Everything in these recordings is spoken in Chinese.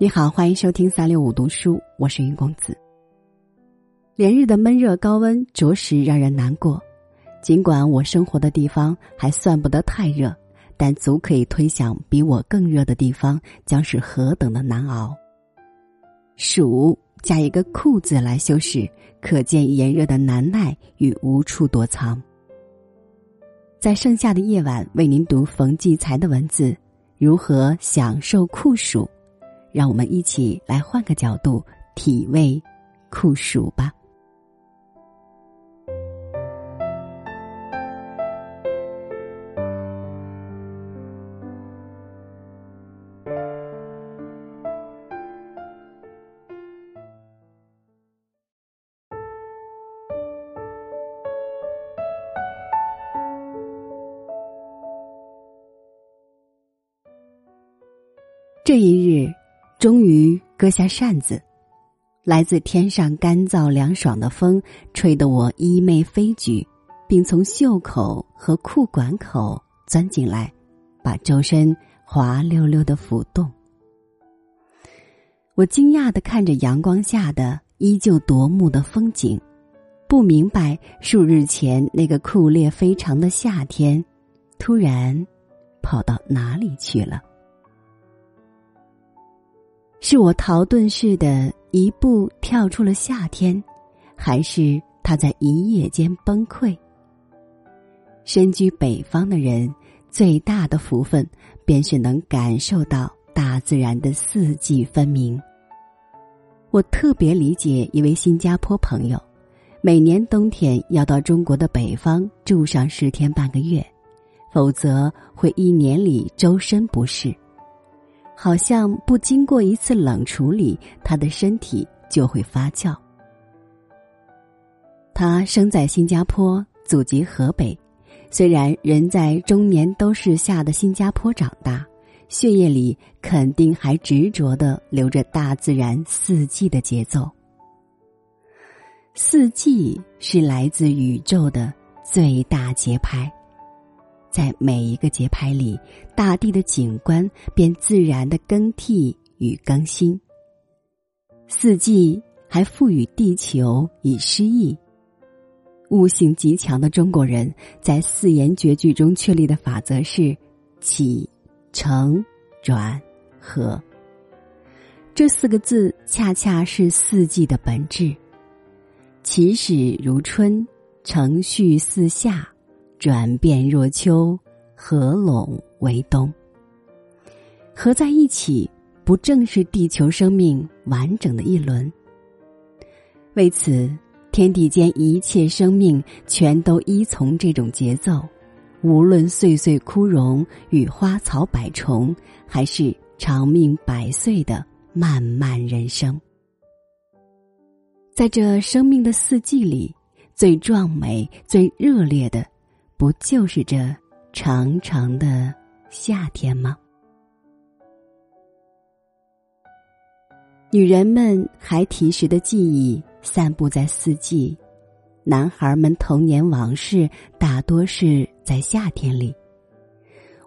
你好，欢迎收听三六五读书，我是云公子。连日的闷热高温着实让人难过，尽管我生活的地方还算不得太热，但足可以推想比我更热的地方将是何等的难熬。暑加一个酷字来修饰，可见炎热的难耐与无处躲藏。在盛夏的夜晚，为您读冯骥才的文字，如何享受酷暑。让我们一起来换个角度体味酷暑吧。这一日。终于割下扇子，来自天上干燥凉爽的风，吹得我衣袂飞举，并从袖口和裤管口钻进来，把周身滑溜溜的浮动。我惊讶的看着阳光下的依旧夺目的风景，不明白数日前那个酷烈非常的夏天，突然跑到哪里去了。是我逃遁似的一步跳出了夏天，还是他在一夜间崩溃？身居北方的人，最大的福分便是能感受到大自然的四季分明。我特别理解一位新加坡朋友，每年冬天要到中国的北方住上十天半个月，否则会一年里周身不适。好像不经过一次冷处理，他的身体就会发酵。他生在新加坡，祖籍河北，虽然人在中年都市下的新加坡长大，血液里肯定还执着的流着大自然四季的节奏。四季是来自宇宙的最大节拍。在每一个节拍里，大地的景观便自然的更替与更新。四季还赋予地球以诗意。悟性极强的中国人在四言绝句中确立的法则是：起、承、转、合。这四个字恰恰是四季的本质。起始如春，承续似夏。转变若秋，合拢为冬。合在一起，不正是地球生命完整的一轮？为此，天地间一切生命全都依从这种节奏，无论岁岁枯荣与花草百虫，还是长命百岁的漫漫人生。在这生命的四季里，最壮美、最热烈的。不就是这长长的夏天吗？女人们孩提时的记忆散布在四季，男孩们童年往事大多是在夏天里。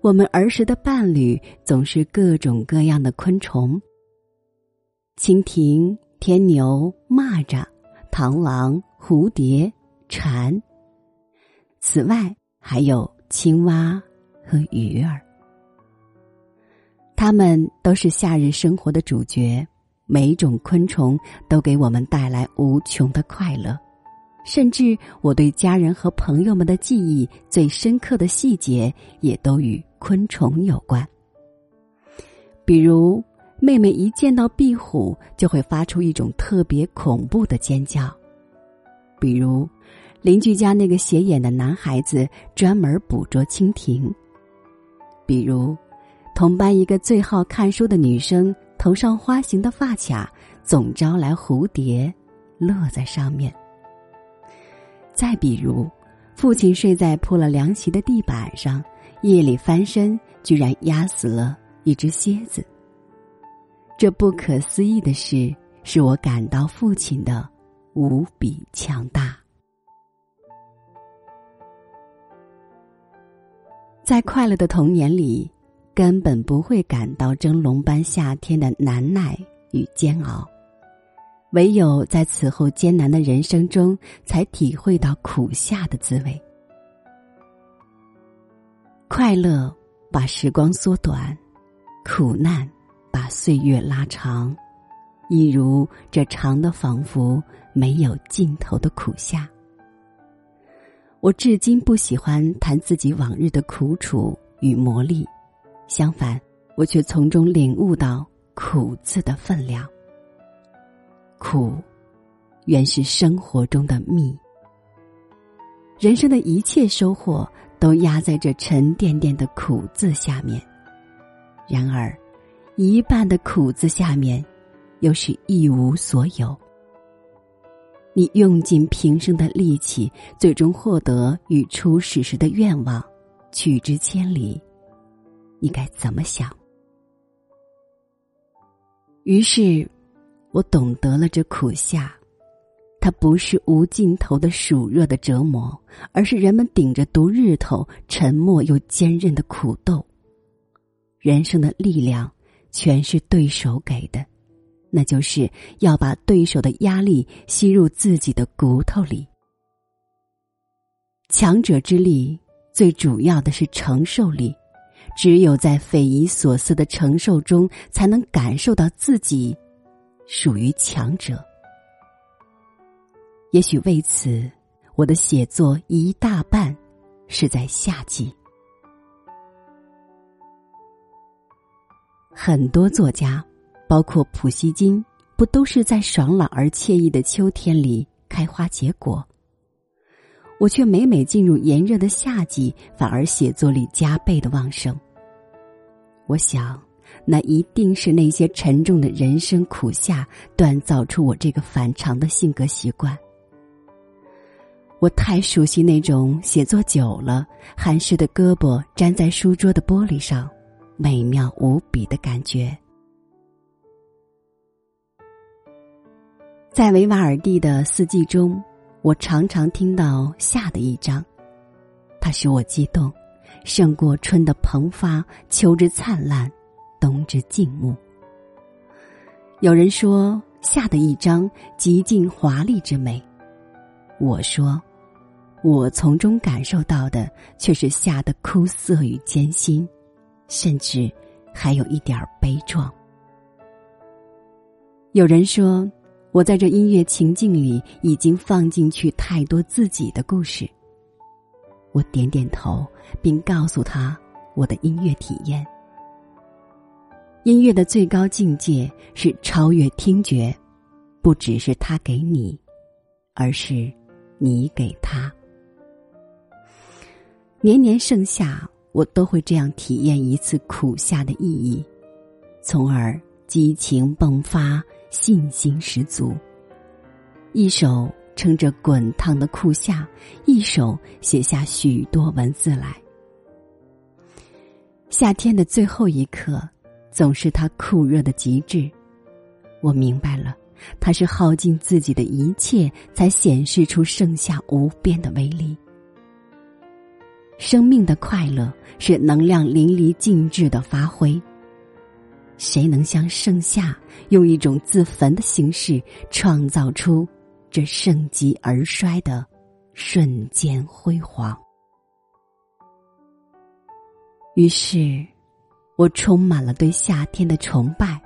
我们儿时的伴侣总是各种各样的昆虫：蜻蜓、天牛、蚂蚱、螳螂、蝴蝶、蝉。此外，还有青蛙和鱼儿，它们都是夏日生活的主角。每一种昆虫都给我们带来无穷的快乐，甚至我对家人和朋友们的记忆最深刻的细节，也都与昆虫有关。比如，妹妹一见到壁虎就会发出一种特别恐怖的尖叫；比如。邻居家那个斜眼的男孩子专门捕捉蜻蜓。比如，同班一个最好看书的女生头上花形的发卡，总招来蝴蝶落在上面。再比如，父亲睡在铺了凉席的地板上，夜里翻身居然压死了一只蝎子。这不可思议的事，使我感到父亲的无比强大。在快乐的童年里，根本不会感到蒸笼般夏天的难耐与煎熬，唯有在此后艰难的人生中，才体会到苦夏的滋味。快乐把时光缩短，苦难把岁月拉长，一如这长的仿佛没有尽头的苦夏。我至今不喜欢谈自己往日的苦楚与磨砺。相反，我却从中领悟到“苦”字的分量。苦，原是生活中的蜜。人生的一切收获都压在这沉甸甸的“苦”字下面。然而，一半的“苦”字下面，又是一无所有。你用尽平生的力气，最终获得与初始时的愿望，取之千里。你该怎么想？于是，我懂得了这苦夏，它不是无尽头的暑热的折磨，而是人们顶着毒日头、沉默又坚韧的苦斗。人生的力量全是对手给的，那就是要把对手的压力吸入自己的骨头里。强者之力，最主要的是承受力。只有在匪夷所思的承受中，才能感受到自己属于强者。也许为此，我的写作一大半是在夏季。很多作家，包括普希金，不都是在爽朗而惬意的秋天里开花结果？我却每每进入炎热的夏季，反而写作力加倍的旺盛。我想，那一定是那些沉重的人生苦夏锻造出我这个反常的性格习惯。我太熟悉那种写作久了，汗湿的胳膊粘在书桌的玻璃上，美妙无比的感觉。在维瓦尔第的四季中。我常常听到夏的一章，它使我激动，胜过春的蓬发、秋之灿烂、冬之静穆。有人说夏的一章极尽华丽之美，我说，我从中感受到的却是夏的枯涩与艰辛，甚至还有一点悲壮。有人说。我在这音乐情境里已经放进去太多自己的故事。我点点头，并告诉他我的音乐体验。音乐的最高境界是超越听觉，不只是他给你，而是你给他。年年盛夏，我都会这样体验一次苦夏的意义，从而激情迸发。信心十足，一手撑着滚烫的酷夏，一手写下许多文字来。夏天的最后一刻，总是它酷热的极致。我明白了，它是耗尽自己的一切，才显示出盛夏无边的威力。生命的快乐是能量淋漓尽致的发挥。谁能像盛夏用一种自焚的形式创造出这盛极而衰的瞬间辉煌？于是，我充满了对夏天的崇拜。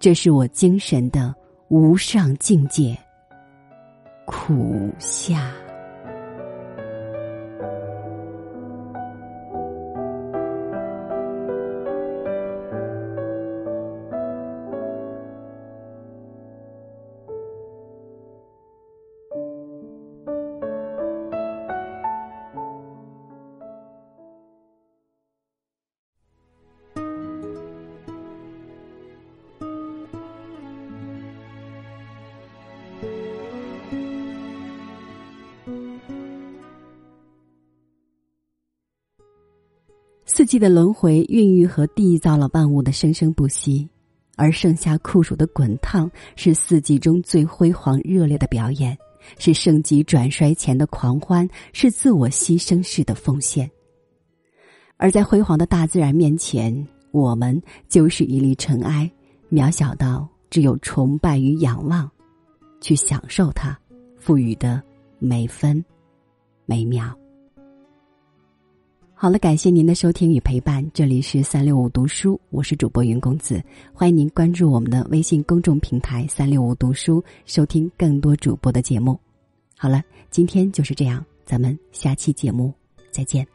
这是我精神的无上境界——苦夏。四季的轮回孕育和缔造了万物的生生不息，而盛夏酷暑的滚烫是四季中最辉煌热烈的表演，是盛极转衰前的狂欢，是自我牺牲式的奉献。而在辉煌的大自然面前，我们就是一粒尘埃，渺小到只有崇拜与仰望，去享受它赋予的每分每秒。好了，感谢您的收听与陪伴，这里是三六五读书，我是主播云公子，欢迎您关注我们的微信公众平台三六五读书，收听更多主播的节目。好了，今天就是这样，咱们下期节目再见。